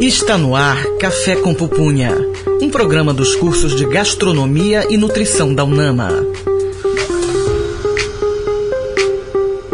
Está no ar Café com Pupunha, um programa dos cursos de Gastronomia e Nutrição da UNAMA.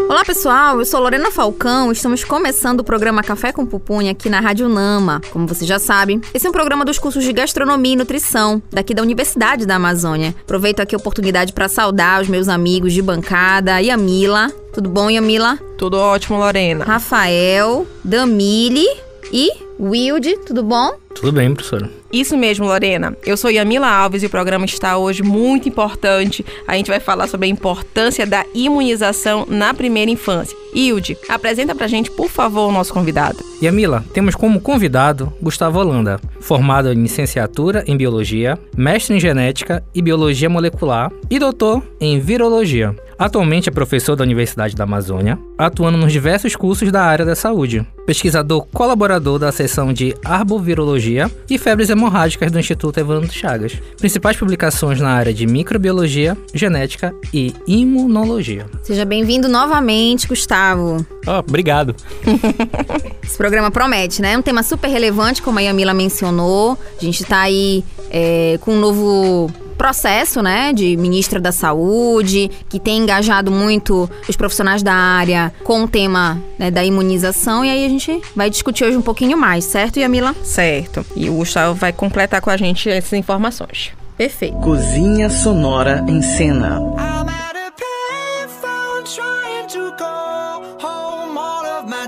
Olá pessoal, eu sou Lorena Falcão. Estamos começando o programa Café com Pupunha aqui na Rádio Nama. Como você já sabe, esse é um programa dos cursos de Gastronomia e Nutrição daqui da Universidade da Amazônia. Aproveito aqui a oportunidade para saudar os meus amigos de bancada, Yamila. Tudo bom, Yamila? Tudo ótimo, Lorena. Rafael, Damile e Wilde. Tudo bom? Tudo bem, professora. Isso mesmo, Lorena. Eu sou Yamila Alves e o programa está hoje muito importante. A gente vai falar sobre a importância da imunização na primeira infância. Hilde, apresenta pra gente, por favor, o nosso convidado. Yamila, temos como convidado Gustavo Holanda, formado em licenciatura em Biologia, mestre em Genética e Biologia Molecular e doutor em Virologia. Atualmente é professor da Universidade da Amazônia, atuando nos diversos cursos da área da saúde. Pesquisador colaborador da seção de Arbovirologia e Febres Hemorrágicas do Instituto Evandro Chagas. Principais publicações na área de Microbiologia, Genética e Imunologia. Seja bem-vindo novamente, Gustavo. Oh, obrigado. Esse programa promete, né? Um tema super relevante, como a Yamila mencionou. A gente tá aí é, com um novo processo, né, de ministra da Saúde, que tem engajado muito os profissionais da área com o tema né, da imunização. E aí a gente vai discutir hoje um pouquinho mais, certo, Yamila? Certo. E o Gustavo vai completar com a gente essas informações. Perfeito. Cozinha Sonora em Cena.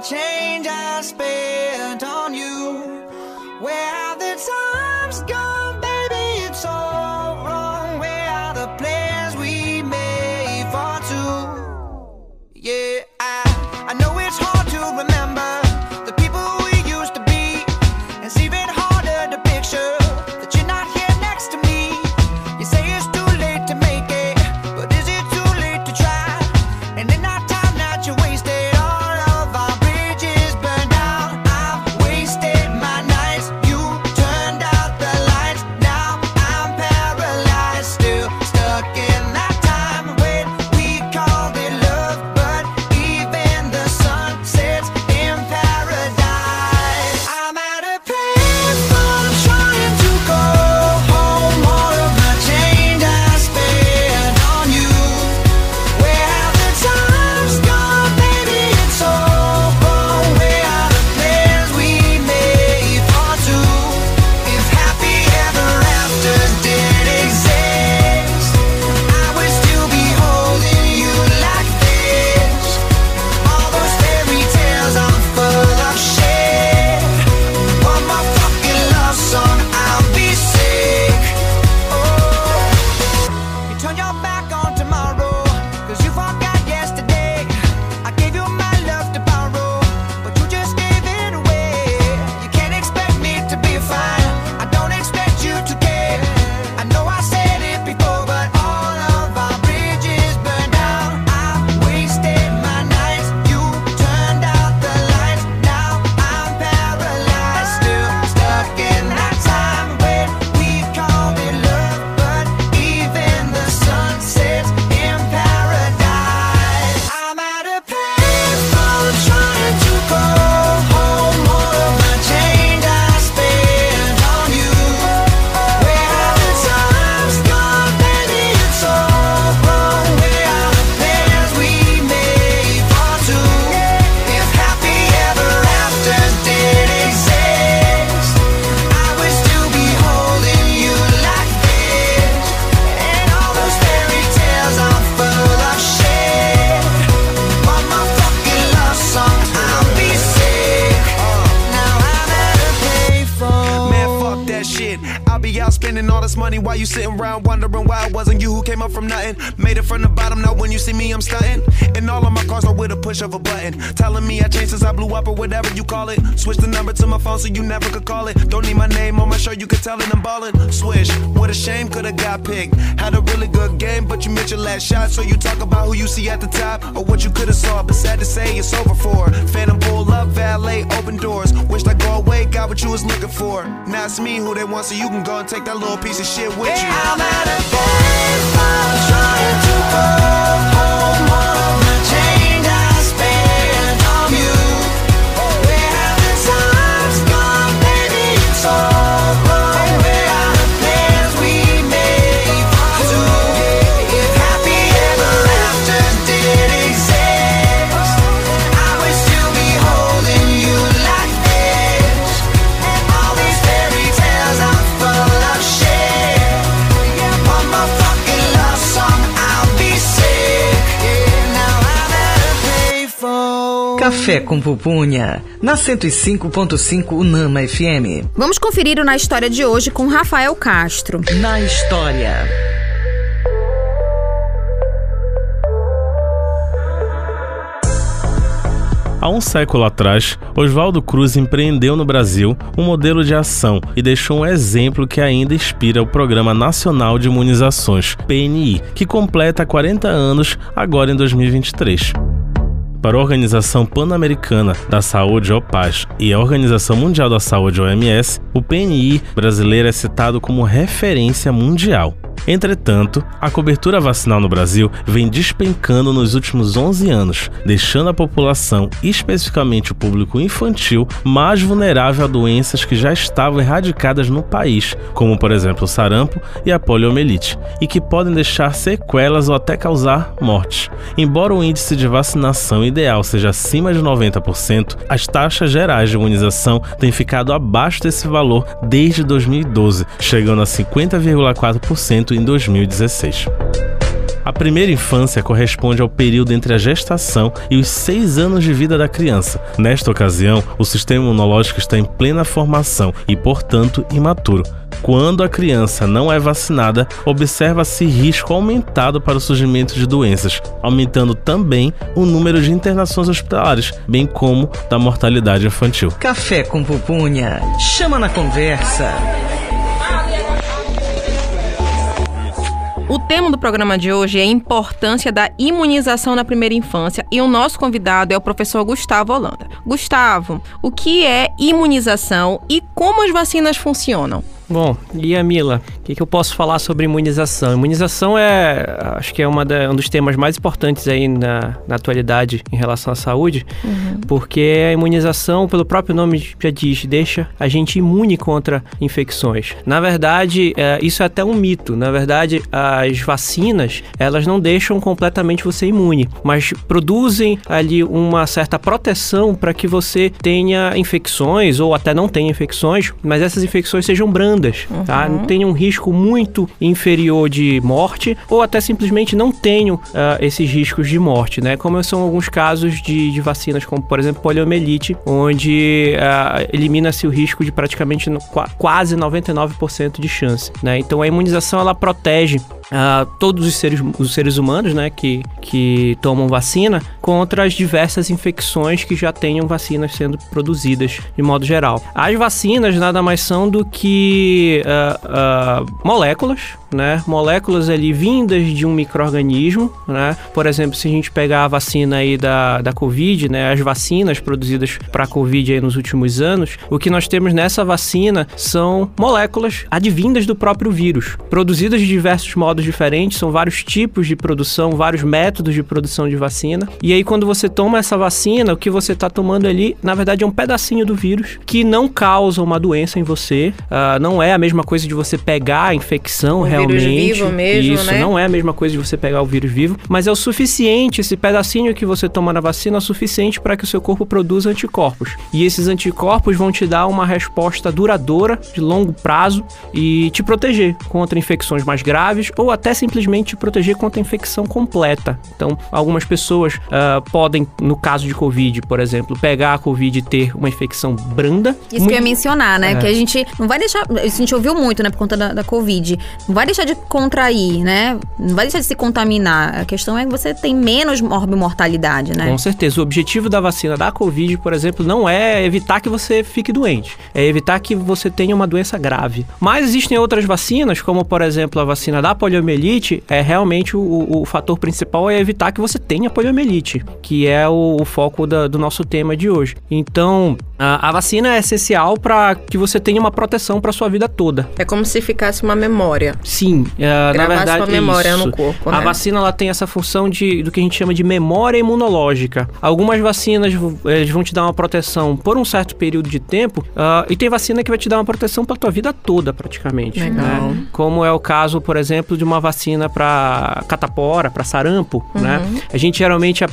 change I So you talk about who you see at the top or what you could've saw. But sad to say, it's over for. Phantom pull up, valet, open doors. Wished I go away, got what you was looking for. Now it's me who they want, so you can go and take that little piece of shit with you. I'm at a payphone trying to go Café com Pupunha, na 105.5 Unama FM. Vamos conferir o Na História de hoje com Rafael Castro. Na história. Há um século atrás, Oswaldo Cruz empreendeu no Brasil um modelo de ação e deixou um exemplo que ainda inspira o Programa Nacional de Imunizações, PNI, que completa 40 anos agora em 2023 para a Organização Pan-Americana da Saúde, OPAS, e a Organização Mundial da Saúde, OMS, o PNI brasileiro é citado como referência mundial. Entretanto, a cobertura vacinal no Brasil vem despencando nos últimos 11 anos, deixando a população, especificamente o público infantil, mais vulnerável a doenças que já estavam erradicadas no país, como por exemplo o sarampo e a poliomielite, e que podem deixar sequelas ou até causar mortes. Embora o índice de vacinação ideal seja acima de 90%, as taxas gerais de imunização têm ficado abaixo desse valor desde 2012, chegando a 50,4% em 2016. A primeira infância corresponde ao período entre a gestação e os seis anos de vida da criança. Nesta ocasião, o sistema imunológico está em plena formação e, portanto, imaturo. Quando a criança não é vacinada, observa-se risco aumentado para o surgimento de doenças, aumentando também o número de internações hospitalares, bem como da mortalidade infantil. Café com Pupunha, chama na conversa. O tema do programa de hoje é a importância da imunização na primeira infância e o nosso convidado é o professor Gustavo Holanda. Gustavo, o que é imunização e como as vacinas funcionam? Bom, e a Mila, o que, que, eu posso falar sobre imunização? Imunização é, acho que é da, um dos temas mais importantes aí na, na atualidade em relação à saúde, uhum. porque a imunização, pelo próprio nome já diz, deixa a gente imune contra infecções. Na verdade, é, isso é até um mito. Na verdade, as vacinas, elas não deixam completamente você imune, mas produzem ali uma certa proteção para que você tenha infecções ou até não tenha infecções, mas essas infecções sejam brandas uhum. tá? Não tenham um risco muito inferior de morte ou até simplesmente não tenham uh, esses riscos de morte, né? Como são alguns casos de, de vacinas, como por exemplo poliomielite, onde uh, elimina-se o risco de praticamente no, quase 99% de chance, né? Então a imunização ela protege Uh, todos os seres, os seres humanos né, que, que tomam vacina contra as diversas infecções que já tenham vacinas sendo produzidas de modo geral. As vacinas nada mais são do que uh, uh, moléculas né? Moléculas ali vindas de um microorganismo, né? Por exemplo, se a gente pegar a vacina aí da, da Covid, né? As vacinas produzidas para a Covid aí nos últimos anos, o que nós temos nessa vacina são moléculas advindas do próprio vírus, produzidas de diversos modos diferentes, são vários tipos de produção, vários métodos de produção de vacina. E aí, quando você toma essa vacina, o que você está tomando ali, na verdade, é um pedacinho do vírus que não causa uma doença em você. Uh, não é a mesma coisa de você pegar a infecção realmente vírus vivo mesmo, isso, né? não é a mesma coisa de você pegar o vírus vivo, mas é o suficiente, esse pedacinho que você toma na vacina é o suficiente para que o seu corpo produza anticorpos. E esses anticorpos vão te dar uma resposta duradoura, de longo prazo, e te proteger contra infecções mais graves ou até simplesmente te proteger contra a infecção completa. Então, algumas pessoas uh, podem, no caso de Covid, por exemplo, pegar a Covid e ter uma infecção branda. Isso muito... que eu ia mencionar, né? É. Que a gente não vai deixar. A gente ouviu muito, né, por conta da, da Covid. Não vai deixar de contrair, né? Não vai deixar de se contaminar. A questão é que você tem menos morbimortalidade, né? Com certeza. O objetivo da vacina da Covid, por exemplo, não é evitar que você fique doente. É evitar que você tenha uma doença grave. Mas existem outras vacinas, como por exemplo a vacina da poliomielite, é realmente o, o fator principal é evitar que você tenha poliomielite, que é o, o foco da, do nosso tema de hoje. Então, a, a vacina é essencial para que você tenha uma proteção para sua vida toda. É como se ficasse uma memória. Sim, uh, na verdade sua memória isso. no corpo. Né? A vacina ela tem essa função de do que a gente chama de memória imunológica. Algumas vacinas eles vão te dar uma proteção por um certo período de tempo uh, e tem vacina que vai te dar uma proteção para tua vida toda praticamente. Legal. Né? Como é o caso, por exemplo, de uma vacina para catapora, para sarampo, uhum. né? A gente geralmente uh,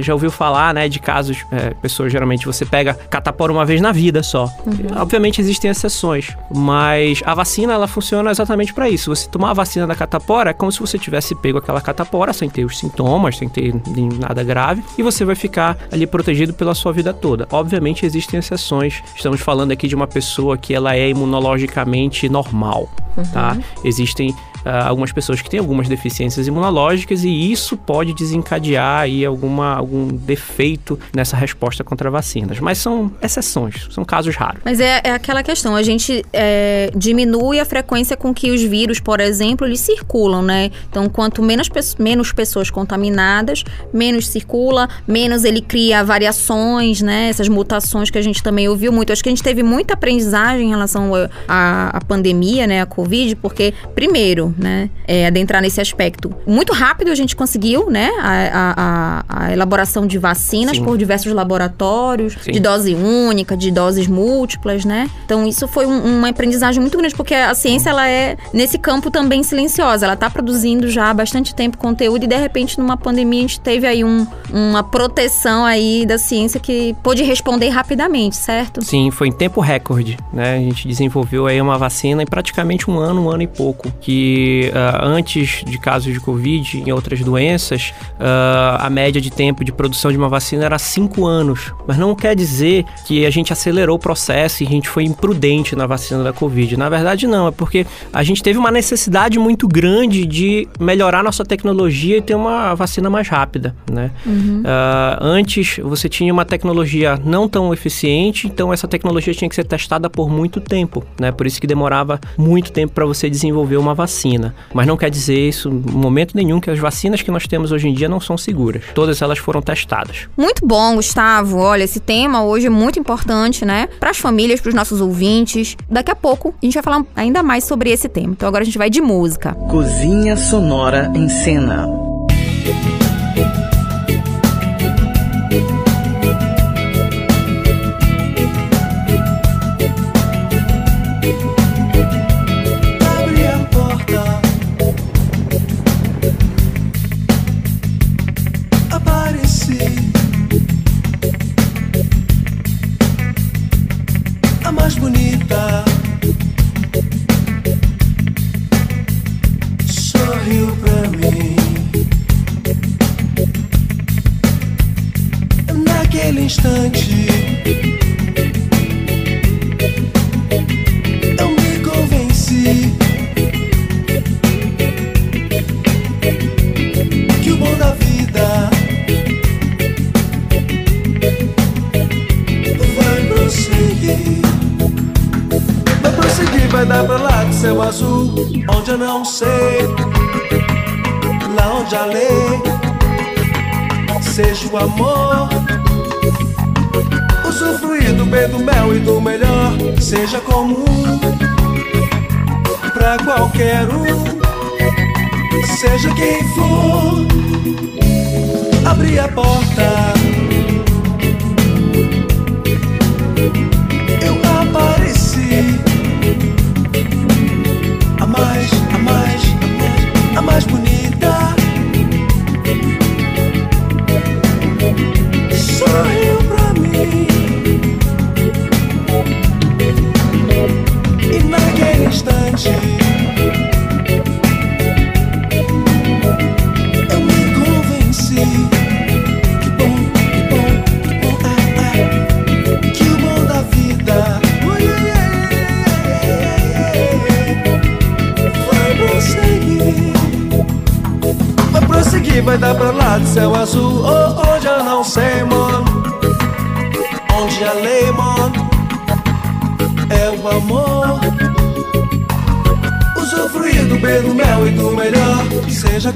já ouviu falar, né, de casos, pessoas geralmente você pega catapora uma vez na vida só. Uhum. Obviamente existem exceções, mas a vacina ela funciona exatamente para isso. Você você tomar a vacina da catapora, é como se você tivesse pego aquela catapora sem ter os sintomas, sem ter nada grave, e você vai ficar ali protegido pela sua vida toda. Obviamente existem exceções. Estamos falando aqui de uma pessoa que ela é imunologicamente normal, tá? Existem ah, algumas pessoas que têm algumas deficiências imunológicas e isso pode desencadear aí alguma, algum defeito nessa resposta contra vacinas. Mas são exceções, são casos raros. Mas é, é aquela questão, a gente é, diminui a frequência com que os vírus, por exemplo, eles circulam, né? Então, quanto menos, menos pessoas contaminadas, menos circula, menos ele cria variações, né? Essas mutações que a gente também ouviu muito. Acho que a gente teve muita aprendizagem em relação à pandemia, né? A Covid, porque, primeiro, né? É, adentrar nesse aspecto. Muito rápido a gente conseguiu, né? A, a- a- elaboração de vacinas Sim. por diversos laboratórios, Sim. de dose única, de doses múltiplas, né? Então isso foi um- uma aprendizagem muito grande, porque a ciência ela é nesse campo também silenciosa. Ela tá produzindo já há bastante tempo conteúdo e de repente numa pandemia a gente teve aí um- uma proteção aí da ciência que pôde responder rapidamente, certo? Sim, foi em tempo recorde, né? A gente desenvolveu aí uma vacina em praticamente um ano, um ano e pouco. Que ah, antes de casos de Covid e outras doenças, ah, a média de tempo de produção de uma vacina era cinco anos. Mas não quer dizer que a gente acelerou o processo e a gente foi imprudente na vacina da Covid. Na verdade, não. É porque a gente teve uma necessidade muito grande de melhorar nossa tecnologia e ter uma vacina mais rápida, né? Ah, antes você tinha uma tecnologia não tão eficiente, então essa tecnologia tinha que ser testada por muito tempo, né? Por isso que demorava muito tempo para você desenvolver uma vacina. Mas não quer dizer isso em momento nenhum que as vacinas que nós temos hoje em dia não são seguras. Todas elas foram testadas. Muito bom, Gustavo. Olha, esse tema hoje é muito importante, né? Para as famílias, para os nossos ouvintes. Daqui a pouco a gente vai falar ainda mais sobre esse tema. Então agora a gente vai de música. Cozinha Sonora em Cena. Comum pra qualquer um, seja quem for. Abrir a porta,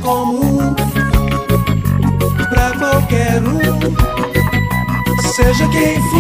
comum pra qualquer um, seja quem for.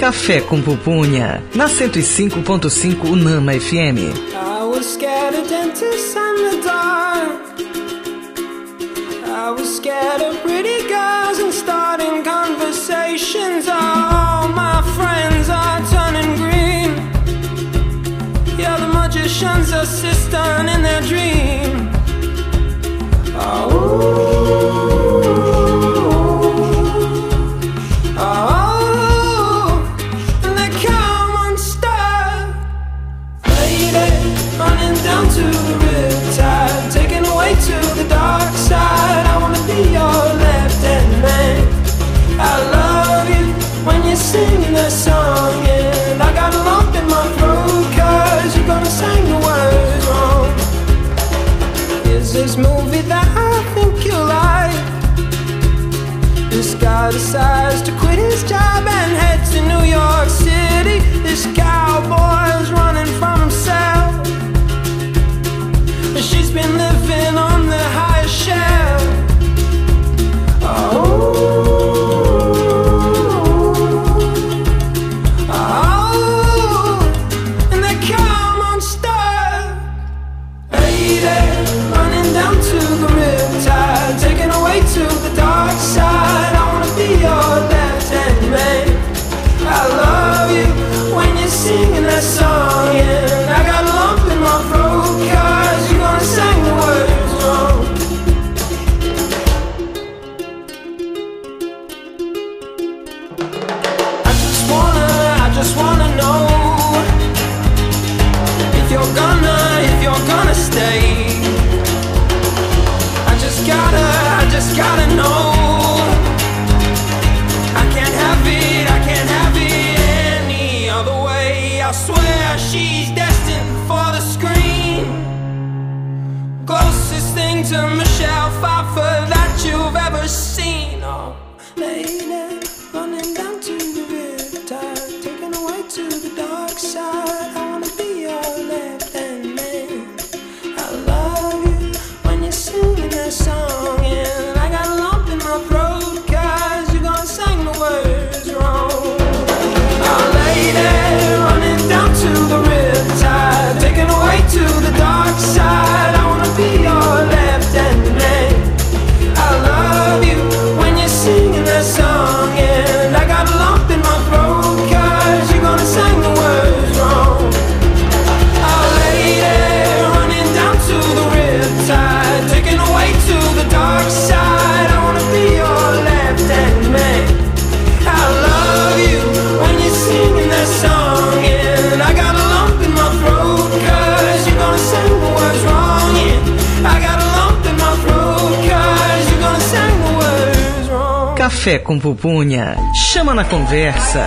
Café com Pupunha, na 105.5 Unama FM. I was scared of dentists and the dark. I was scared of pretty girls and starting conversations. All my friends are turning green. Yeah, the magician's assistant in their dream. Oh, decides to quit his job and head to New York City. Chama na conversa.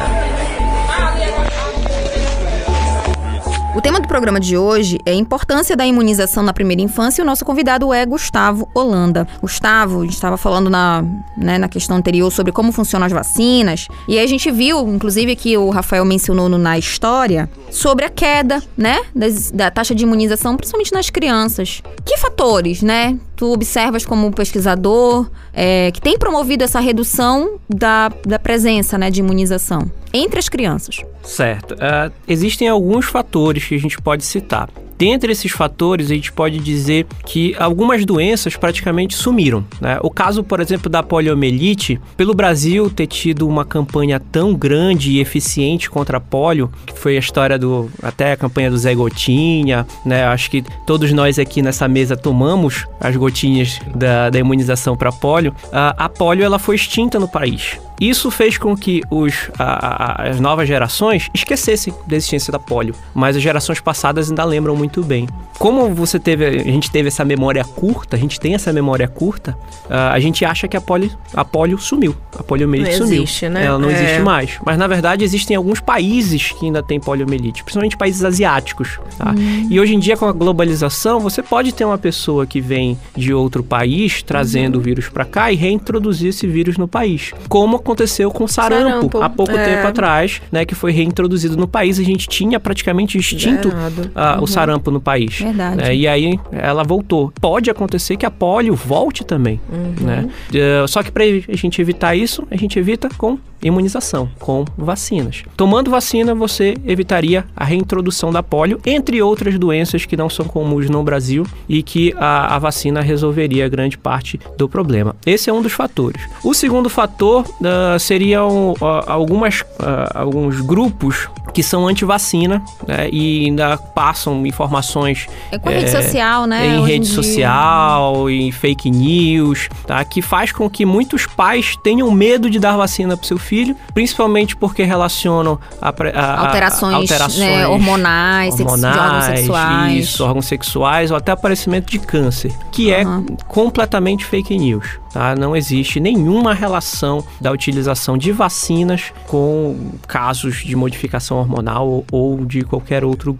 O tema do programa de hoje é a importância da imunização na primeira infância e o nosso convidado é Gustavo Holanda. Gustavo, a gente estava falando na, né, na questão anterior sobre como funcionam as vacinas e aí a gente viu, inclusive que o Rafael mencionou no- na história, sobre a queda, né, das- da taxa de imunização, principalmente nas crianças. Que fatores, né, tu observas como pesquisador é, que tem promovido essa redução da, da presença, né, de imunização entre as crianças? Certo. Ah, existem alguns fatores que a gente pode citar. Dentre esses fatores, a gente pode dizer que algumas doenças praticamente sumiram. Né? O caso, por exemplo, da poliomielite, pelo Brasil ter tido uma campanha tão grande e eficiente contra a polio, que foi a história do. até a campanha do Zé Gotinha, né? Acho que todos nós aqui nessa mesa tomamos as gotinhas da, da imunização para polio. A, a polio ela foi extinta no país. Isso fez com que os, a- a- as novas gerações esquecessem da existência da polio, mas as gerações passadas ainda lembram muito bem. Como você teve, a gente teve essa memória curta, a gente tem essa memória curta, ah, a gente acha que a polio, a polio sumiu, a poliomielite Não sumiu. existe, né? Ela não É. existe mais. Mas na verdade existem alguns países que ainda têm poliomielite, principalmente países asiáticos. tá? E hoje em dia com a globalização, você pode ter uma pessoa que vem de outro país trazendo o vírus para cá e reintroduzir esse vírus no país, como aconteceu com sarampo, Sarampo, há pouco é. tempo atrás, né, que foi reintroduzido no país. A gente tinha praticamente extinto Zerado. ah, o sarampo no país. Verdade. É, e aí ela voltou. Pode acontecer que a polio volte também, Uhum. né? Eh, só que para a gente evitar isso, a gente evita com imunização com vacinas. Tomando vacina, você evitaria a reintrodução da polio, entre outras doenças que não são comuns no Brasil e que a, a vacina resolveria grande parte do problema. Esse é um dos fatores. O segundo fator uh, seriam uh, algumas, uh, alguns grupos que são anti-vacina né, e ainda passam informações É com a rede social, né? em rede social, em fake news, tá? Que faz com que muitos pais tenham medo de dar vacina para seu filho, principalmente porque relacionam a, a- a- Alterações, alterações né, hormonais, de órgãos sexuais. isso, órgãos sexuais ou até aparecimento de câncer, que Aham. é completamente fake news. Tá? Não existe nenhuma relação da utilização de vacinas com casos de modificação hormonal ou, de qualquer outra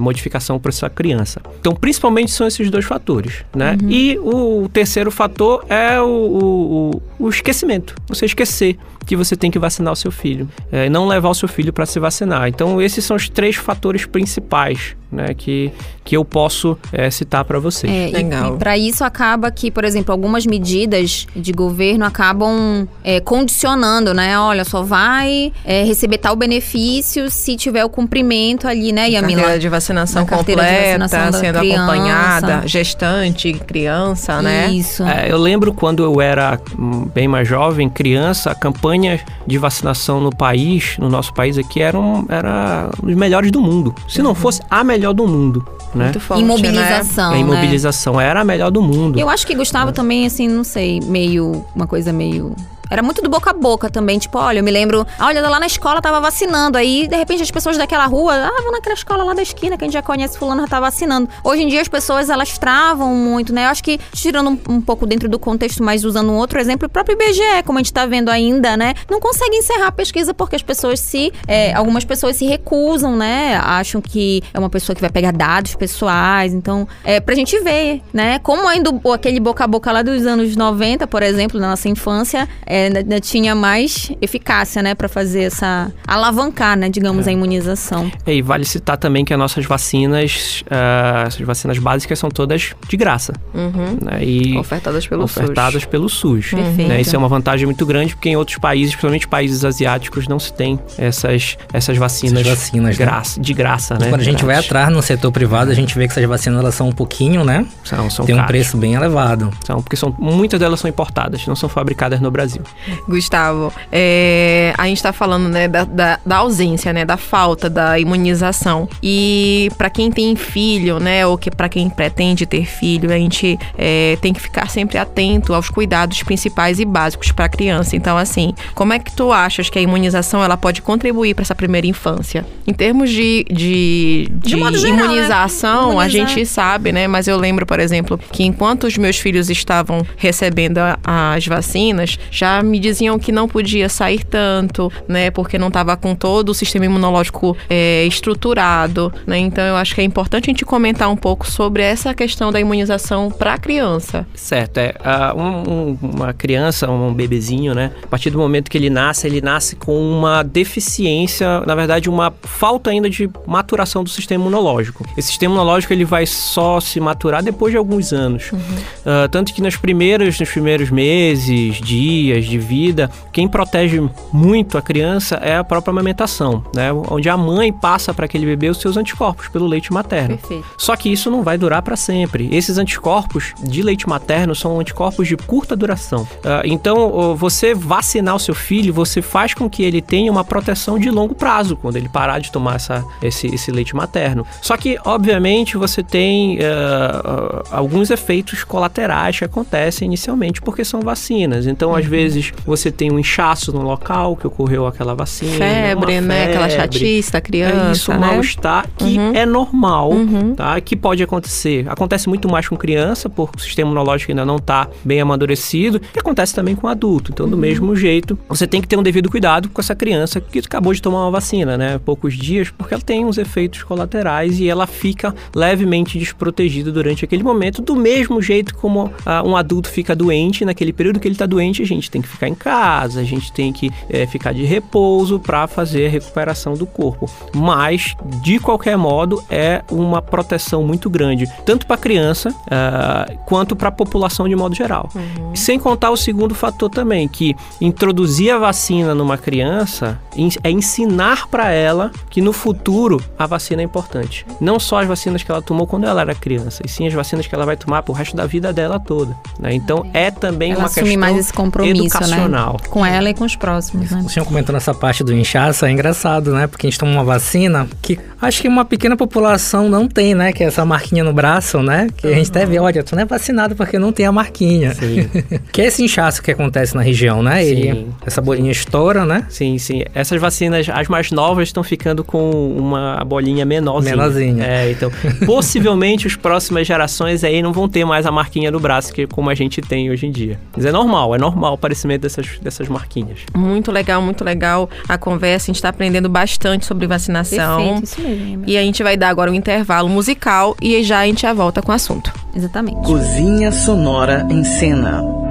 modificação para essa criança. Então, principalmente são esses dois fatores, né? Uhum. E o terceiro fator é o, o- o- esquecimento. Você esquecer que você tem que vacinar o seu filho é, e não levar o seu filho para se vacinar. Então, esses são os três fatores principais, né? Que, que eu posso é, citar para vocês. É, e- Legal. E, para isso acaba que, por exemplo, algumas medidas de governo acabam é, condicionando, né? Olha, só vai é, receber tal benefício se tiver o cumprimento ali, né, Yamila? Carteira de vacinação Na carteira de completa, vacinação da sendo criança. acompanhada, gestante, criança, né? Isso. É, eu lembro quando eu era hum, bem mais jovem, criança, a campanha de vacinação no país, no nosso país aqui, era, um, era um dos melhores do mundo. Se não fosse a melhor do mundo, né? Muito forte, né? Imobilização, a né? imobilização era a melhor do mundo. Eu acho que Gustavo também, assim, não sei, meio. Uma coisa meio. Era muito do boca a boca também. Tipo, olha, eu me lembro, olha, lá na escola tava vacinando. Aí, de repente, as pessoas daquela rua, ah, vou naquela escola lá da esquina, que a gente já conhece, fulano já tá vacinando. Hoje em dia as pessoas, elas travam muito, né? Eu acho que, tirando um, um pouco dentro do contexto, mas usando um outro exemplo, o próprio IBGE, como a gente tá vendo ainda, né? Não consegue encerrar a pesquisa porque as pessoas se. é, algumas pessoas se recusam, né? Acham que é uma pessoa que vai pegar dados pessoais. Então, é pra gente ver, né? Como ainda aquele boca a boca lá dos anos 90, por exemplo, na nossa infância, é, ainda- ainda tinha mais eficácia, né? Pra fazer essa. alavancar, né? Digamos, a imunização. É, E vale citar também que as nossas vacinas, ah, essas vacinas básicas são todas de graça. Uhum. Né? E Ofertadas pelo ofertadas SUS. pelo SUS. Perfeito. né? Isso é uma vantagem muito grande porque em outros países, principalmente países asiáticos, não se tem essas, essas vacinas, Essas vacinas, né? graça, de graça, né? Quando a gente vai atrás no setor privado, a gente vê que essas vacinas elas são um pouquinho, né? São, são Tem um preço bem elevado. São, porque são, muitas delas são importadas, não são fabricadas no Brasil. Gustavo, é, a gente tá falando, né, da, da, da ausência, né, da falta da imunização. E pra quem tem filho, né, ou que para quem pretende ter filho, a gente é, tem que ficar sempre atento aos cuidados principais e básicos pra criança. Então, assim, como é que tu achas que a imunização ela pode contribuir pra essa primeira infância? Em termos de, de, de, geral, né? imunização, a Imunizar. gente sabe, né? Mas eu lembro, por exemplo, que enquanto os meus filhos estavam recebendo a- as vacinas, já me diziam que não podia sair tanto, né? Porque não estava com todo o sistema imunológico é, estruturado, né? Então eu acho que é importante a gente comentar um pouco sobre essa questão da imunização para a criança. Certo, é. um- um- uma criança, um bebezinho, né? A partir do momento que ele nasce, ele nasce com uma deficiência, na verdade, uma falta ainda de maturação do sistema imunológico. Esse sistema imunológico ele vai só se maturar depois de alguns anos. Ah, tanto que nas primeiras, nos primeiros meses, dias de vida, quem protege muito a criança é a própria amamentação, né? Onde a mãe passa para aquele bebê os seus anticorpos pelo leite materno. Perfeito. Só que isso não vai durar para sempre. Esses anticorpos de leite materno são anticorpos de curta duração. Ah, então, você vacinar o seu filho, você faz com que ele tenha uma proteção de longo prazo quando ele parar de tomar essa, esse, esse leite materno. Só que, obviamente, você tem ah, alguns efeitos colaterais que acontecem inicialmente porque são vacinas. Então, às vezes, você tem um inchaço no local que ocorreu aquela vacina. Febre, uma né? Aquela febre. chatice da criança, É isso, um né? mal-estar que Uhum. é normal, Uhum. tá? Que pode acontecer. Acontece muito mais com criança, porque o sistema imunológico ainda não tá bem amadurecido, e acontece também com adulto. Então, do Uhum. mesmo jeito, você tem que ter um devido cuidado com essa criança que acabou de tomar uma vacina, né? Poucos dias, porque ela tem uns efeitos colaterais e ela fica levemente desprotegida durante aquele momento, do mesmo jeito como ah, um adulto fica doente, naquele período que ele tá doente, a gente tem tem que ficar em casa, a gente tem que é, ficar de repouso para fazer a recuperação do corpo. Mas, de qualquer modo, é uma proteção muito grande, tanto para a criança uh, quanto para a população de modo geral. Uhum. Sem contar o segundo fator também, que introduzir a vacina numa criança é ensinar para ela que no futuro a vacina é importante. Não só as vacinas que ela tomou quando ela era criança, e sim as vacinas que ela vai tomar pro resto da vida dela toda. Né? Então é também ela uma questão mais esse compromisso? Educacional. Né? Com ela e com os próximos. Né? O senhor comentando essa parte do inchaço é engraçado, né? Porque a gente toma uma vacina que acho que uma pequena população não tem, né? Que é essa marquinha no braço, né? Que a gente até vê, olha, tu não é vacinado porque não tem a marquinha. Sim. que é esse inchaço que acontece na região, né? Ele, essa bolinha estoura, né? Sim, sim. Essas vacinas, as mais novas, estão ficando com uma bolinha menorzinha. Menorzinha. É, então, possivelmente as próximas gerações aí não vão ter mais a marquinha do braço que como a gente tem hoje em dia. Mas é normal, é normal o aparecimento dessas, dessas marquinhas. Muito legal, muito legal a conversa. A gente está aprendendo bastante sobre vacinação. Perfeito, isso mesmo. E a gente vai dar agora um intervalo musical e já a gente já volta com o assunto. Exatamente. Cozinha Sonora em Cena.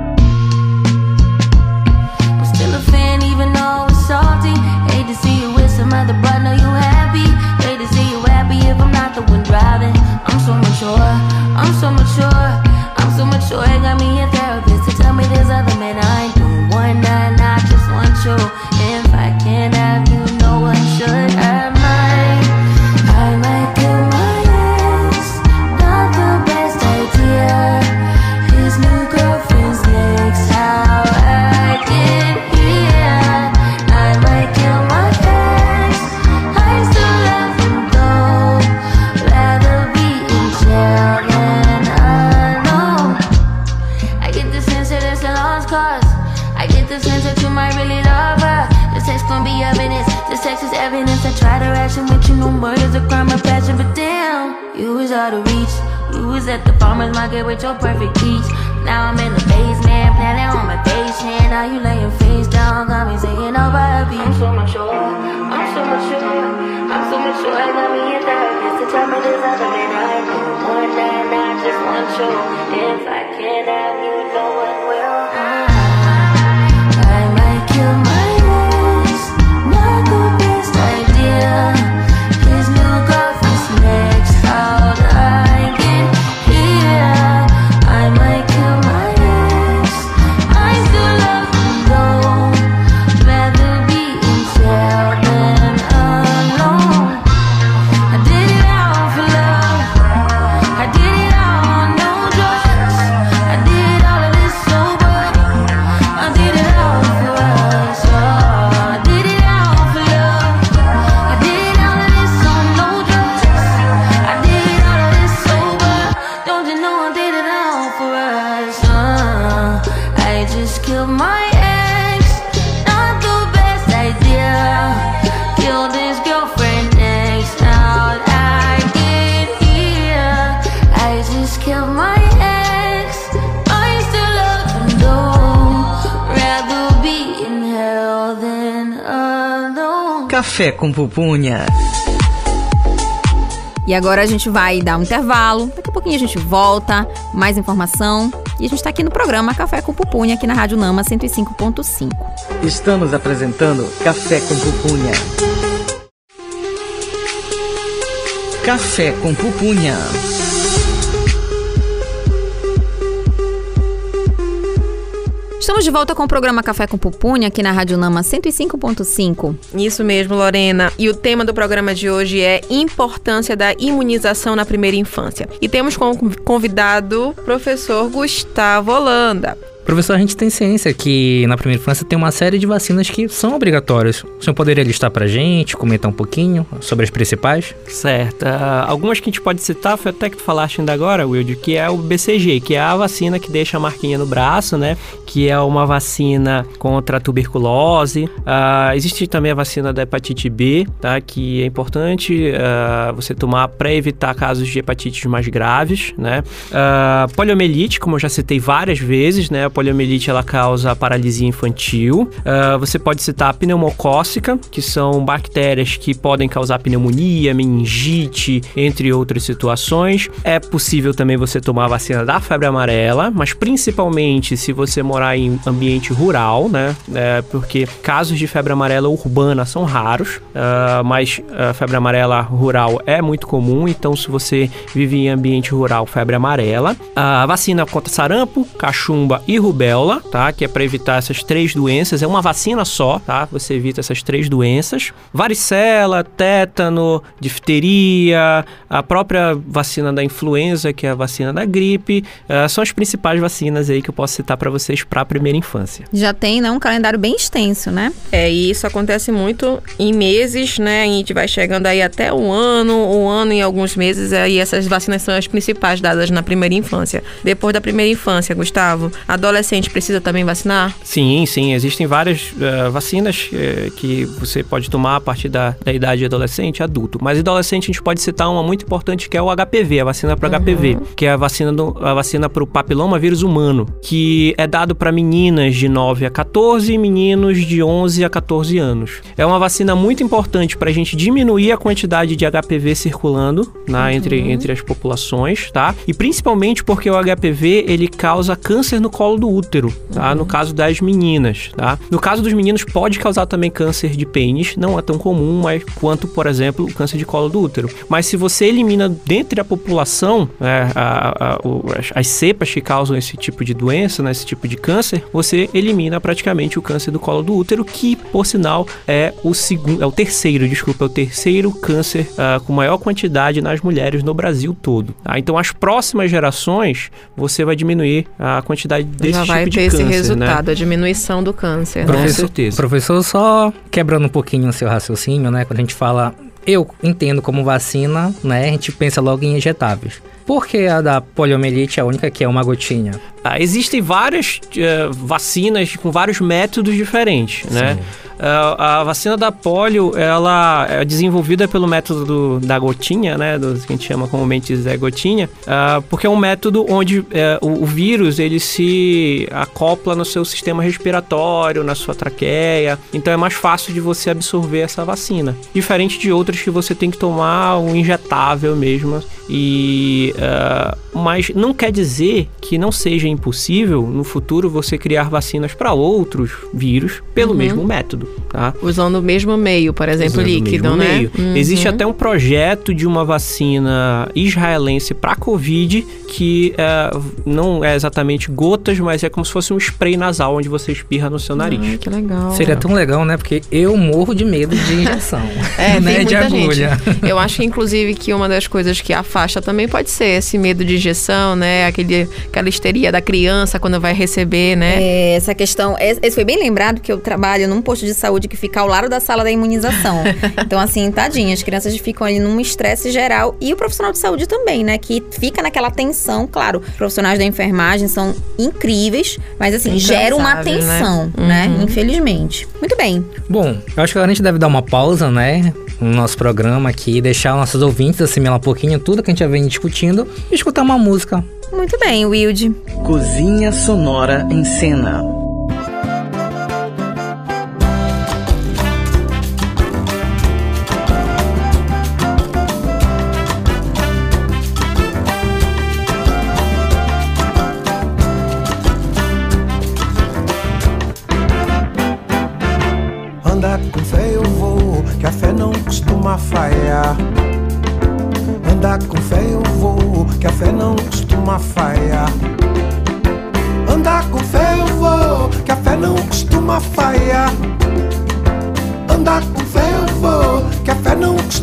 At the farmer's market with your perfect peach. Now I'm in the basement, planning on my patient. Now you laying face down, got me singing over a beat. I'm so mature, I'm so mature, I'm so mature. I got me a therapist to tell me there's other men I don't want that, I just want you. If I can't have you, Café com pupunha. E agora a gente vai dar um intervalo. Daqui a pouquinho a gente volta, mais informação. E a gente tá aqui no programa Café com Pupunha, aqui na Rádio Nama 105.5. Estamos apresentando Café com Pupunha. Café com Pupunha. Estamos de volta com o programa Café com Pupunha, aqui na Rádio Nama 105.5. Isso mesmo, Lorena. E o tema do programa de hoje é importância da imunização na primeira infância. E temos como convidado o professor Gustavo Holanda. Professor, a gente tem ciência que na primeira infância tem uma série de vacinas que são obrigatórias. O senhor poderia listar pra gente, comentar um pouquinho sobre as principais? Certo. Ah, algumas que a gente pode citar, foi até que tu falaste ainda agora, Wilde, que é o BCG, que é a vacina que deixa a marquinha no braço, né? Que é uma vacina contra a tuberculose. Ah, existe também a vacina da hepatite B, tá? Que é importante ah, você tomar para evitar casos de hepatites mais graves, né? Ah, poliomielite, como eu já citei várias vezes, né? Poliomielite ela causa paralisia infantil. Ah, você pode citar a pneumocócica, que são bactérias que podem causar pneumonia, meningite, entre outras situações. É possível também você tomar a vacina da febre amarela, mas principalmente se você morar em ambiente rural, né? É, porque casos de febre amarela urbana são raros, ah, mas a febre amarela rural é muito comum, então se você vive em ambiente rural, febre amarela. A vacina contra sarampo, cachumba e rubéola, tá? Que é para evitar essas três doenças. É uma vacina só, tá? Você evita essas três doenças. Varicela, tétano, difteria, a própria vacina da influenza, que é a vacina da gripe, ah, são as principais vacinas aí que eu posso citar para vocês para a primeira infância. Já tem, né, um calendário bem extenso, né? É, e isso acontece muito em meses, né? A gente vai chegando aí até um ano, um ano e alguns meses, aí essas vacinas são as principais dadas na primeira infância. Depois da primeira infância, Gustavo, adolescente precisa também vacinar? Sim, sim, existem várias eh, vacinas eh, que você pode tomar a partir da, da idade adolescente adulto. Mas adolescente a gente pode citar uma muito importante que é o HPV, a vacina para HPV, que é a vacina do, a vacina para o papiloma vírus humano, que é dado para meninas de 9 a 14 e meninos de 11 a 14 anos. É uma vacina muito importante para a gente diminuir a quantidade de HPV circulando né, entre, entre as populações, tá? E principalmente porque o HPV ele causa câncer no colo do útero, tá? No caso das meninas, tá? No caso dos meninos pode causar também câncer de pênis, não é tão comum, mas quanto, por exemplo, o câncer de colo do útero. Mas se você elimina dentre a população né, a- a- as, as cepas que causam esse tipo de doença, né, esse tipo de câncer, você elimina praticamente o câncer do colo do útero, que por sinal é o segundo, é o terceiro, desculpa, é o terceiro câncer ah, com maior quantidade nas mulheres no Brasil todo. tá? Então, as próximas gerações você vai diminuir a quantidade desse Já tipo vai de ter esse câncer, né? resultado, a diminuição do câncer, né? Com certeza. Professor, só quebrando um pouquinho o seu raciocínio, né? Quando a gente fala, eu entendo como vacina, né? A gente pensa logo em injetáveis. Por que a da poliomielite é a única que é uma gotinha? Ah, existem várias eh, vacinas com vários métodos diferentes, né? Ah, a vacina da polio, ela é desenvolvida pelo método do- da gotinha, né? Do, que a gente chama comumente de Zé Gotinha, ah, porque é um método onde eh, o, vírus, ele se acopla no seu sistema respiratório, na sua traqueia, então é mais fácil de você absorver essa vacina. Diferente de outras que você tem que tomar um injetável mesmo, e... mas não quer dizer que não seja impossível no futuro você criar vacinas para outros vírus pelo mesmo método, tá? Usando o mesmo meio, por exemplo, Usando o líquido, mesmo né? meio. Uhum. Existe até um projeto de uma vacina israelense para Covid que é, não é exatamente gotas, mas é como se fosse um spray nasal onde você espirra no seu nariz. Ai, que legal. Seria tão legal, né? Porque eu morro de medo de injeção. É, né? tem de muita agulha. gente. Eu acho que, inclusive, que uma das coisas que afasta também pode ser esse medo de injeção, né? Aquele, aquela histeria da criança quando vai receber, né? É, essa questão. Esse esse foi bem lembrado que eu trabalho num posto de saúde que fica ao lado da sala da imunização. então, assim, tadinha, as crianças ficam ali num estresse geral. E o profissional de saúde também, né? Que fica naquela tensão. Claro, os profissionais da enfermagem são incríveis, mas assim, gera uma né? tensão, né? Infelizmente. Muito bem. Bom, eu acho que agora a gente deve dar uma pausa, né? No nosso programa aqui, deixar nossos ouvintes assimilar um pouquinho tudo que a gente já vem discutindo e escutar uma música. Muito bem, Wilde. Cozinha Sonora em Cena.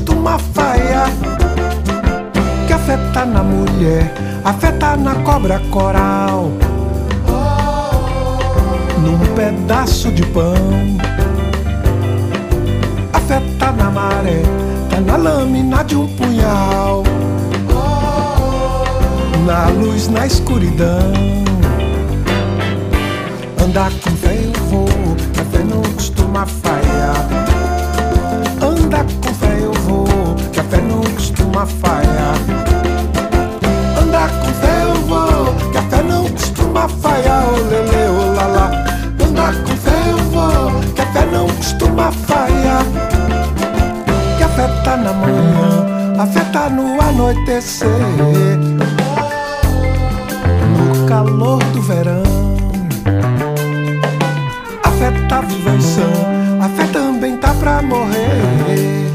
Não costuma falhar. Que a fé tá na mulher, a fé tá na cobra coral. Num pedaço de pão. A fé tá na maré, tá na lâmina de um punhal. Na luz, na escuridão. Andar com fé eu vou, a fé não costuma falhar. Anda A fé tá no anoitecer, no calor do verão. A fé tá a fé também tá pra morrer.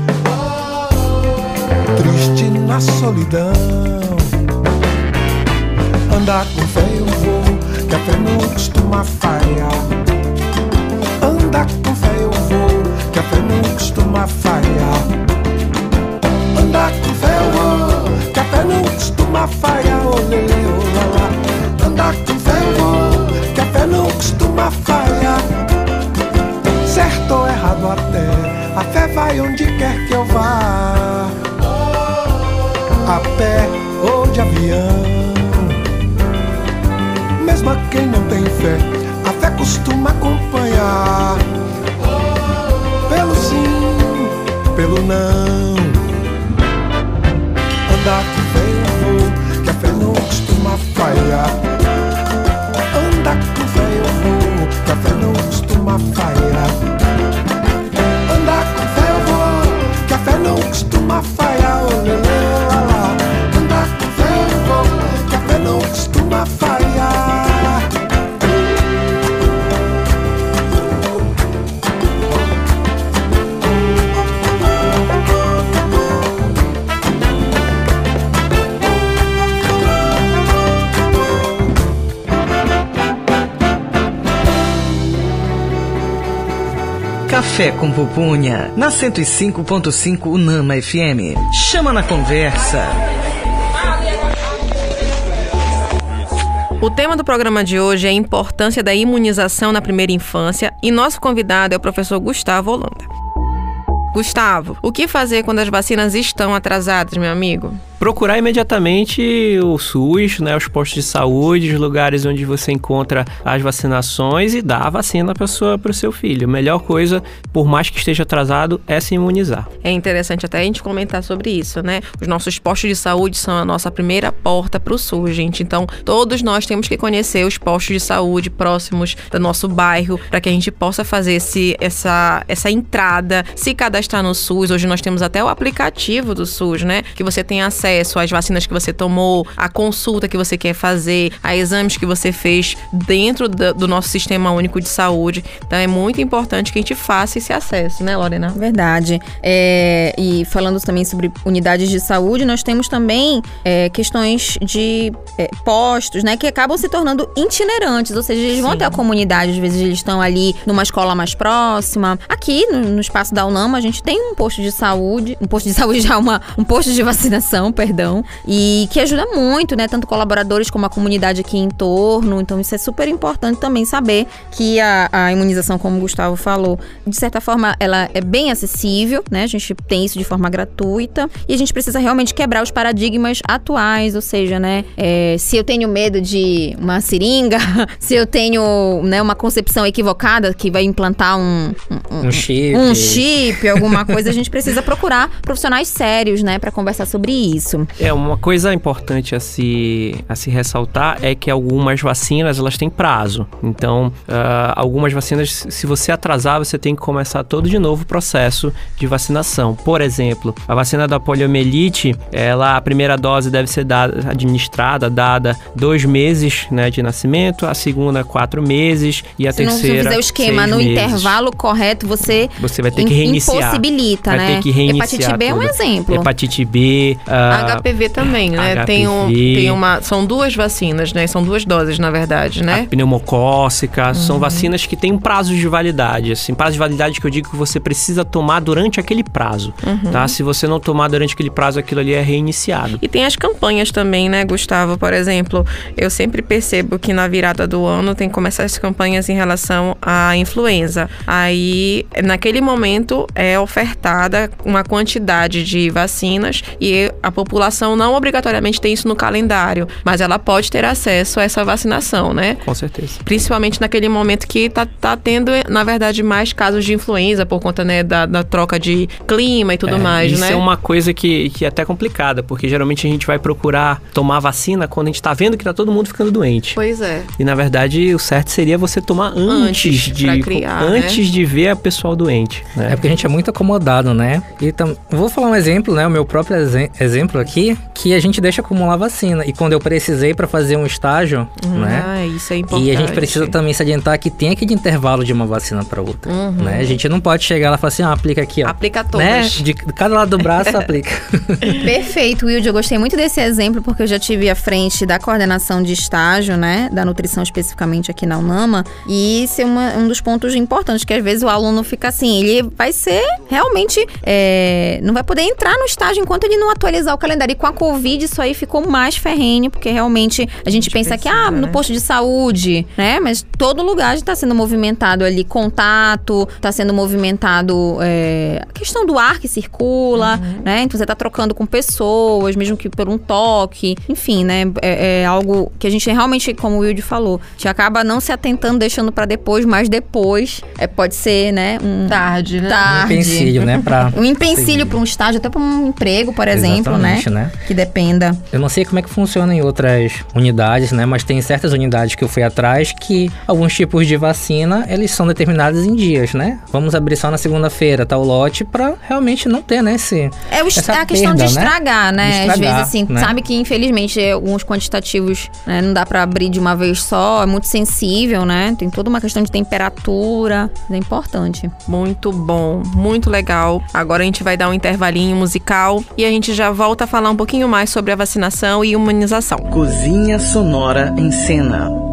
Triste na solidão. Andar com fé eu vou, que a fé não costuma falhar. Andar com fé eu vou, que a fé não costuma falhar. Não costuma falhar. Oh, lele, oh, lá, lá. Andar com fé que a fé não costuma falhar. Certo ou errado até, a fé vai onde quer que eu vá. A pé ou de avião. Mesmo a quem não tem fé, a fé costuma acompanhar. Pelo sim, pelo não. Falhar. Café com Pupunha, na 105.5 Unama FM. Chama na conversa. O tema do programa de hoje é a importância da imunização na primeira infância e nosso convidado é o professor Gustavo Holanda. Gustavo, o que fazer quando as vacinas estão atrasadas, meu amigo? Procurar imediatamente o SUS, né, os postos de saúde, os lugares onde você encontra as vacinações e dar a vacina para o seu filho. A melhor coisa, por mais que esteja atrasado, é se imunizar. É interessante até a gente comentar sobre isso, né? Os nossos postos de saúde são a nossa primeira porta para o SUS, gente. Então, todos nós temos que conhecer os postos de saúde próximos do nosso bairro para que a gente possa fazer esse, essa, essa entrada, se cadastrar no SUS. Hoje nós temos até o aplicativo do SUS, né? Que você tem acesso às vacinas que você tomou, a consulta que você quer fazer, a exames que você fez dentro do, nosso sistema único de saúde. Então, é muito importante que a gente faça esse acesso, né, Lorena? Verdade. É, e falando também sobre unidades de saúde, nós temos também é, questões de é, postos, né, que acabam se tornando itinerantes, ou seja, eles vão Sim. até a comunidade, às vezes eles estão ali numa escola mais próxima. Aqui, no, no espaço da UNAMA, a gente tem um posto de saúde, um posto de saúde já, uma, um posto de vacinação, perdão, e que ajuda muito, né, tanto colaboradores como a comunidade aqui em torno. Então, isso é super importante também saber que a, a imunização, como o Gustavo falou, de certa forma, ela é bem acessível, né? A gente tem isso de forma gratuita e a gente precisa realmente quebrar os paradigmas atuais, ou seja, né? é, se eu tenho medo de uma seringa, se eu tenho né, uma concepção equivocada que vai implantar um, um, Um chip. um chip, alguma coisa, a gente precisa procurar profissionais sérios, né, para conversar sobre isso. É, uma coisa importante a se, a se ressaltar é que algumas vacinas, elas têm prazo. Então, ah, algumas vacinas, se você atrasar, você tem que começar todo de novo o processo de vacinação. Por exemplo, a vacina da poliomielite, ela, a primeira dose deve ser dada, administrada, dada dois meses né, de nascimento, a segunda quatro meses e a Se não se terceira fizer o esquema no meses. intervalo correto, você, Você vai ter que reiniciar. impossibilita, Vai né? ter que reiniciar Hepatite B é um tudo. exemplo. Hepatite B, HPV também, né? HPV. Tem, um, tem uma. São duas vacinas, né? São duas doses, na verdade, né? A pneumocócica, Uhum. são vacinas que têm um prazo de validade, assim, prazo de validade que eu digo que você precisa tomar durante aquele prazo, Uhum. tá? Se você não tomar durante aquele prazo, aquilo ali é reiniciado. E tem as campanhas também, né, Gustavo? Por exemplo, eu sempre percebo que na virada do ano tem que começar as campanhas em relação à influenza. Aí, naquele momento, é ofertada uma quantidade de vacinas e a população não obrigatoriamente tem isso no calendário, mas ela pode ter acesso a essa vacinação, né? Com certeza. Principalmente naquele momento que tá, tá tendo, na verdade, mais casos de influenza por conta, né, da, da troca de clima e tudo É, mais, isso né? é uma coisa que, que é até complicada, porque geralmente a gente vai procurar tomar vacina quando a gente tá vendo que tá todo mundo ficando doente. Pois é. E na verdade, o certo seria você tomar antes, Antes, de criar, né? antes de ver a pessoal doente, né? É porque a gente é muito acomodado, né? E tam... vou falar um exemplo, né? O meu próprio exe- exemplo aqui que a gente deixa acumular vacina. E quando eu precisei para fazer um estágio, né? Ah, isso é importante. E a gente precisa também se adiantar que tem aquele intervalo de uma vacina para outra, né? A gente não pode chegar lá e falar assim, ah, aplica aqui, ó. Aplica Né? todas. De cada lado do braço aplica. Perfeito, Wilde. Eu gostei muito desse exemplo porque eu já tive à frente da coordenação de estágio, né? Da nutrição especificamente aqui na UNAMA. E isso é uma- um dos pontos importantes, que às vezes o aluno fica assim, ele vai ser realmente. é, não vai poder entrar no estágio enquanto ele não atualizar o calendário. E com a Covid, isso aí ficou mais ferrenho, porque realmente a gente, pensa que, ah, no posto de saúde, né? Mas todo lugar está sendo movimentado ali, contato, está sendo movimentado é, a questão do ar que circula, né? Então você tá trocando com pessoas, mesmo que por um toque, enfim, né? É, é algo que a gente realmente, como o Wilde falou, a gente acaba não se atentando, deixando para depois, mas depois é, pode ser, né? Um Tarde, né? tarde. Empecilho, né? Pra... Um empecilho para um estágio, até para um emprego, por exemplo, né? Exatamente, né? Que dependa. Eu não sei como é que funciona em outras unidades, né? Mas tem certas unidades que eu fui atrás que alguns tipos de vacina, eles são determinados em dias, né? Vamos abrir só na segunda-feira, tal lote, pra realmente não ter, né? Esse, É, o essa é a questão perda, de né? estragar, né? De Às estragar, vezes, assim, né? sabe que infelizmente alguns quantitativos né, não dá pra abrir de uma vez só, é muito sensível, né? Tem toda uma questão de temperatura, é importante. Muito bom, muito legal. Agora a gente vai dar um intervalinho musical e a gente já volta a falar um pouquinho mais sobre a vacinação e imunização. Cozinha Sonora em Cena.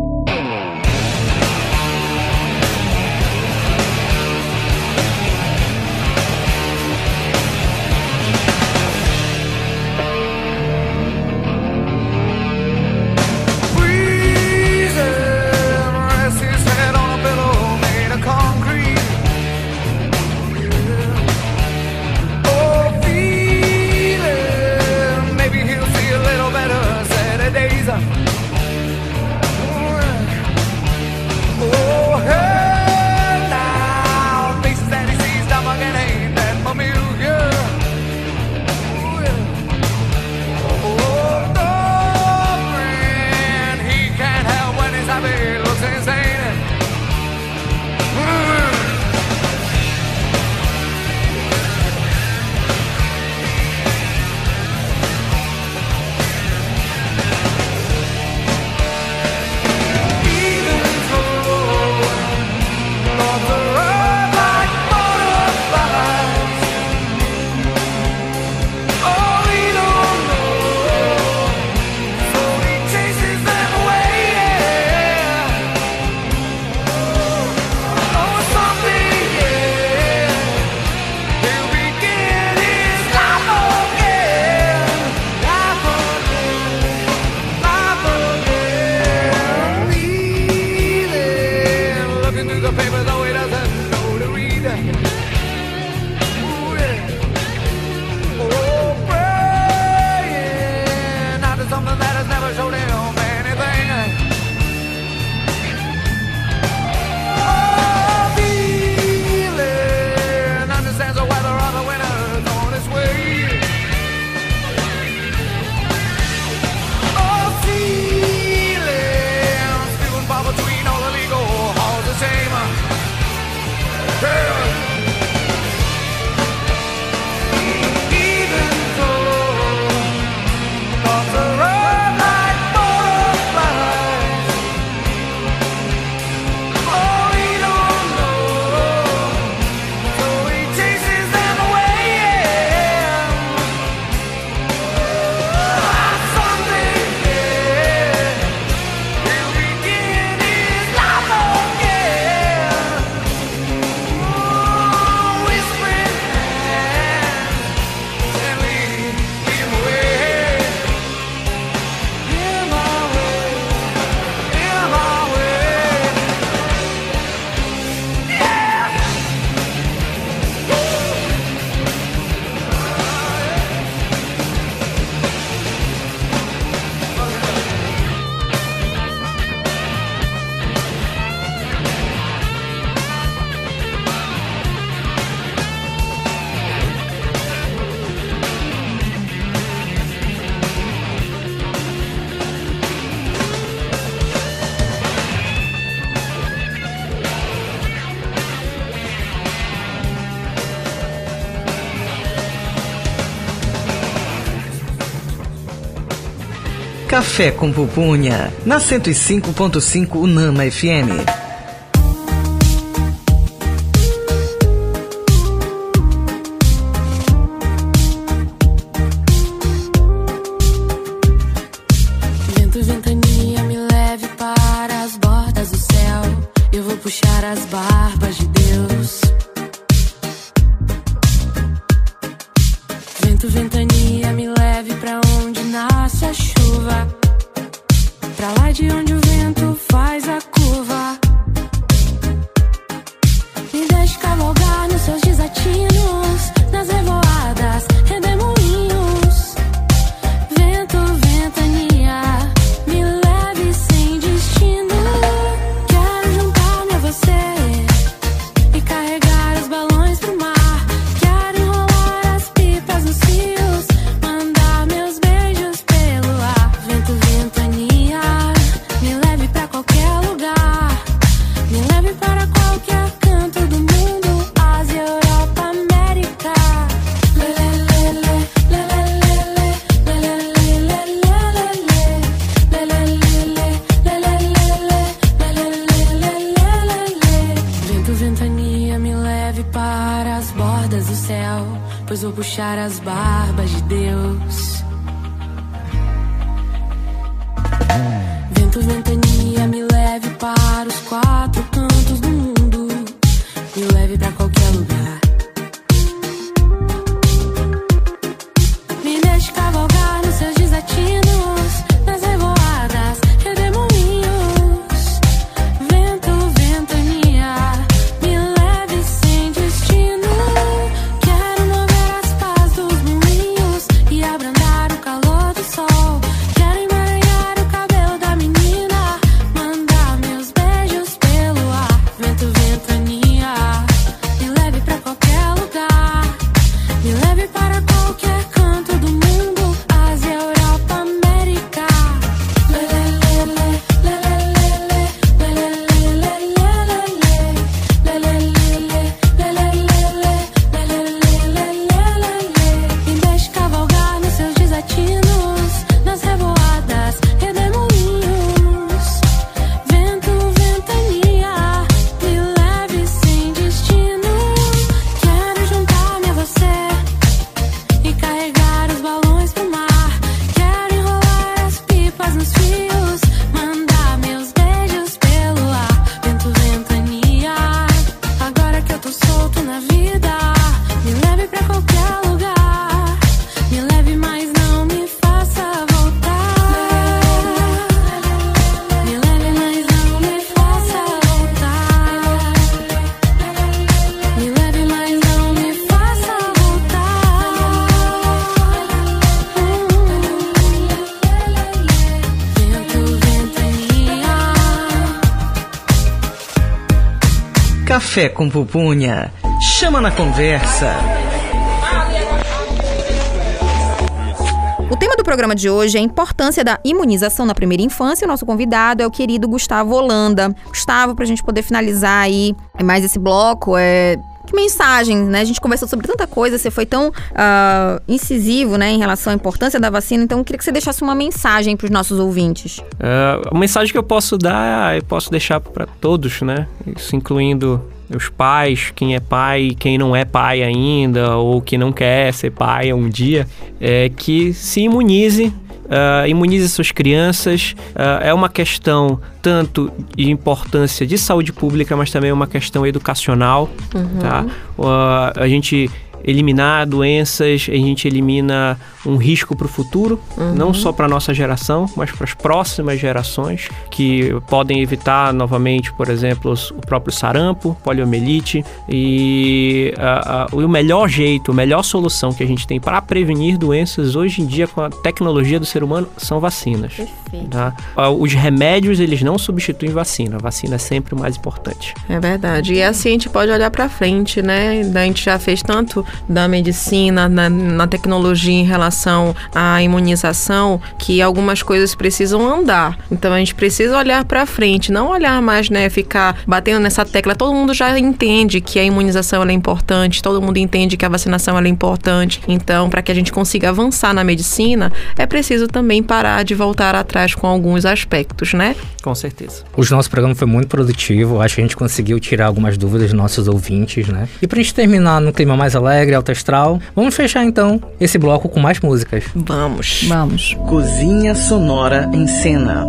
Café com Pupunha, na 105.5 Unama FM. Para as bordas do céu, pois vou puxar as barbas de Deus. Vento, ventania, me leve para os quatro cantos Café com Pupunha, chama na conversa. O tema do programa de hoje é a importância da imunização na primeira infância. O nosso convidado é o querido Gustavo Holanda. Gustavo, para a gente poder finalizar aí mais esse bloco, é que mensagem, né? A gente conversou sobre tanta coisa, você foi tão ah, incisivo, né, em relação à importância da vacina. Então, eu queria que você deixasse uma mensagem para os nossos ouvintes. É, a mensagem que eu posso dar, eu posso deixar para todos, né? Isso incluindo os pais, quem é pai, quem não é pai ainda, ou que não quer ser pai um dia, é que se imunize. ah, imunize suas crianças. Ah, é uma questão tanto de importância de saúde pública, mas também é uma questão educacional. Tá? Ah, a gente eliminar doenças, a gente elimina um risco para o futuro, não só para nossa geração, mas para as próximas gerações que podem evitar novamente, por exemplo, o próprio sarampo, poliomielite e ah, ah, o melhor jeito, a melhor solução que a gente tem para prevenir doenças hoje em dia com a tecnologia do ser humano são vacinas. Perfeito. Tá? Ah, Os remédios eles não substituem vacina, a vacina é sempre o mais importante. É verdade. E assim a gente pode olhar pra frente, né? A gente já fez tanto da medicina, na, na tecnologia em relação à imunização, que algumas coisas precisam andar. Então a gente precisa olhar para frente, não olhar mais, né, ficar batendo nessa tecla. Todo mundo já entende que a imunização ela é importante, todo mundo entende que a vacinação ela é importante. Então, para que a gente consiga avançar na medicina, é preciso também parar de voltar atrás com alguns aspectos, né? Com certeza. O nosso programa foi muito produtivo, acho que a gente conseguiu tirar algumas dúvidas dos nossos ouvintes, né? E pra gente terminar no clima mais alegre, alto astral, vamos fechar então esse bloco com mais músicas. Vamos. Vamos. Cozinha Sonora em Cena.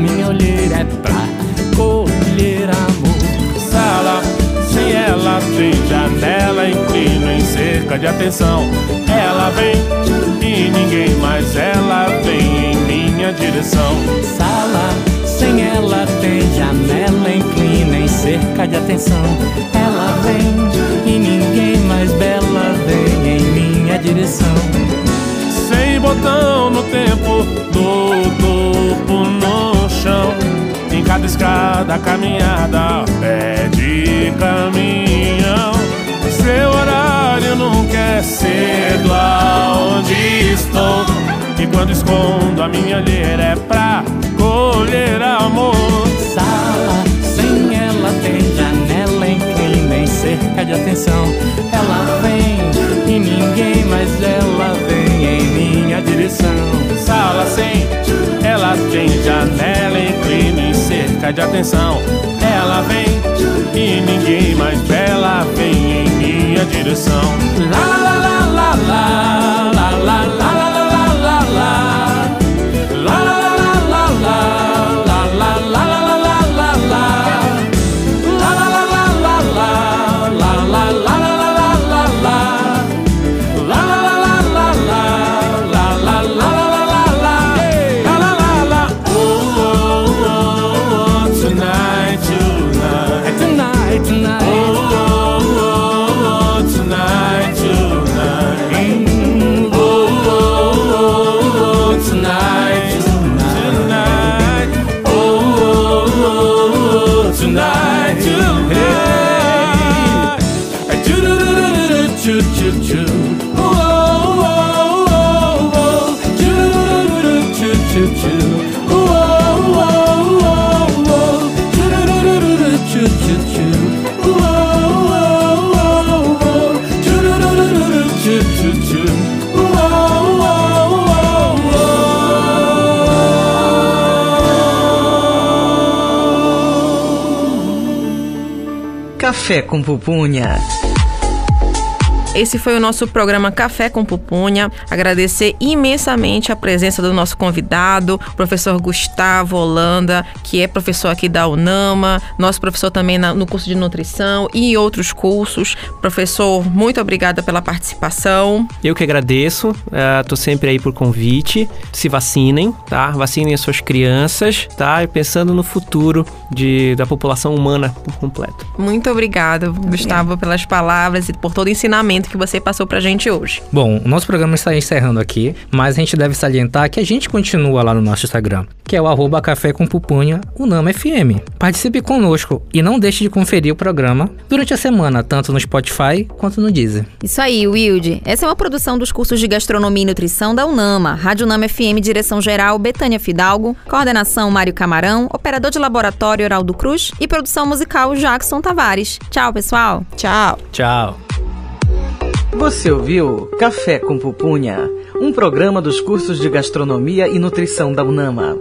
Minha olheira é pra colher amor Sala, sem ela tem janela, inclino em cerca de atenção. Ela vem e ninguém mais, ela vem em minha direção. Sala, sem ela tem janela, inclina em cerca de atenção. Ela vem e ninguém mais bela vem em minha direção. Botão no tempo, do topo no chão. Em cada escada, caminhada, pé de caminhão. Seu horário nunca é cedo aonde estou. E quando escondo a minha olheira é pra colher amor. Sala, sem ela tem janela, em cerca de atenção. Ela vem Sala sem, ela tem janela, inclina em cerca de atenção. Ela vem e ninguém mais bela vem em minha direção. La la la la la Café com pupunha. Esse foi o nosso programa Café com Pupunha. Agradecer imensamente a presença do nosso convidado, professor Gustavo Holanda, que é professor aqui da UNAMA, nosso professor também na- no curso de nutrição e outros cursos. Professor, muito obrigada pela participação. Eu que agradeço, estou sempre aí por convite. Se vacinem, tá? Vacinem as suas crianças, tá? E pensando no futuro de, da população humana por completo. Muito obrigada, Gustavo, pelas palavras e por todo o ensinamento conhecimento que você passou pra gente hoje. Bom, o nosso programa está encerrando aqui, mas a gente deve salientar que a gente continua lá no nosso Instagram, que é o arroba café com pupunha, Unama FM. Participe conosco e não deixe de conferir o programa durante a semana, tanto no Spotify quanto no Deezer. Isso aí, Wilde. Essa é uma produção dos cursos de Gastronomia e Nutrição da UNAMA, Rádio UNAMA FM, direção geral Betânia Fidalgo, coordenação Mário Camarão, operador de laboratório Heraldo Cruz e produção musical Jackson Tavares. Tchau, pessoal. Tchau. Tchau! Você ouviu Café com Pupunha, um programa dos cursos de Gastronomia e Nutrição da UNAMA.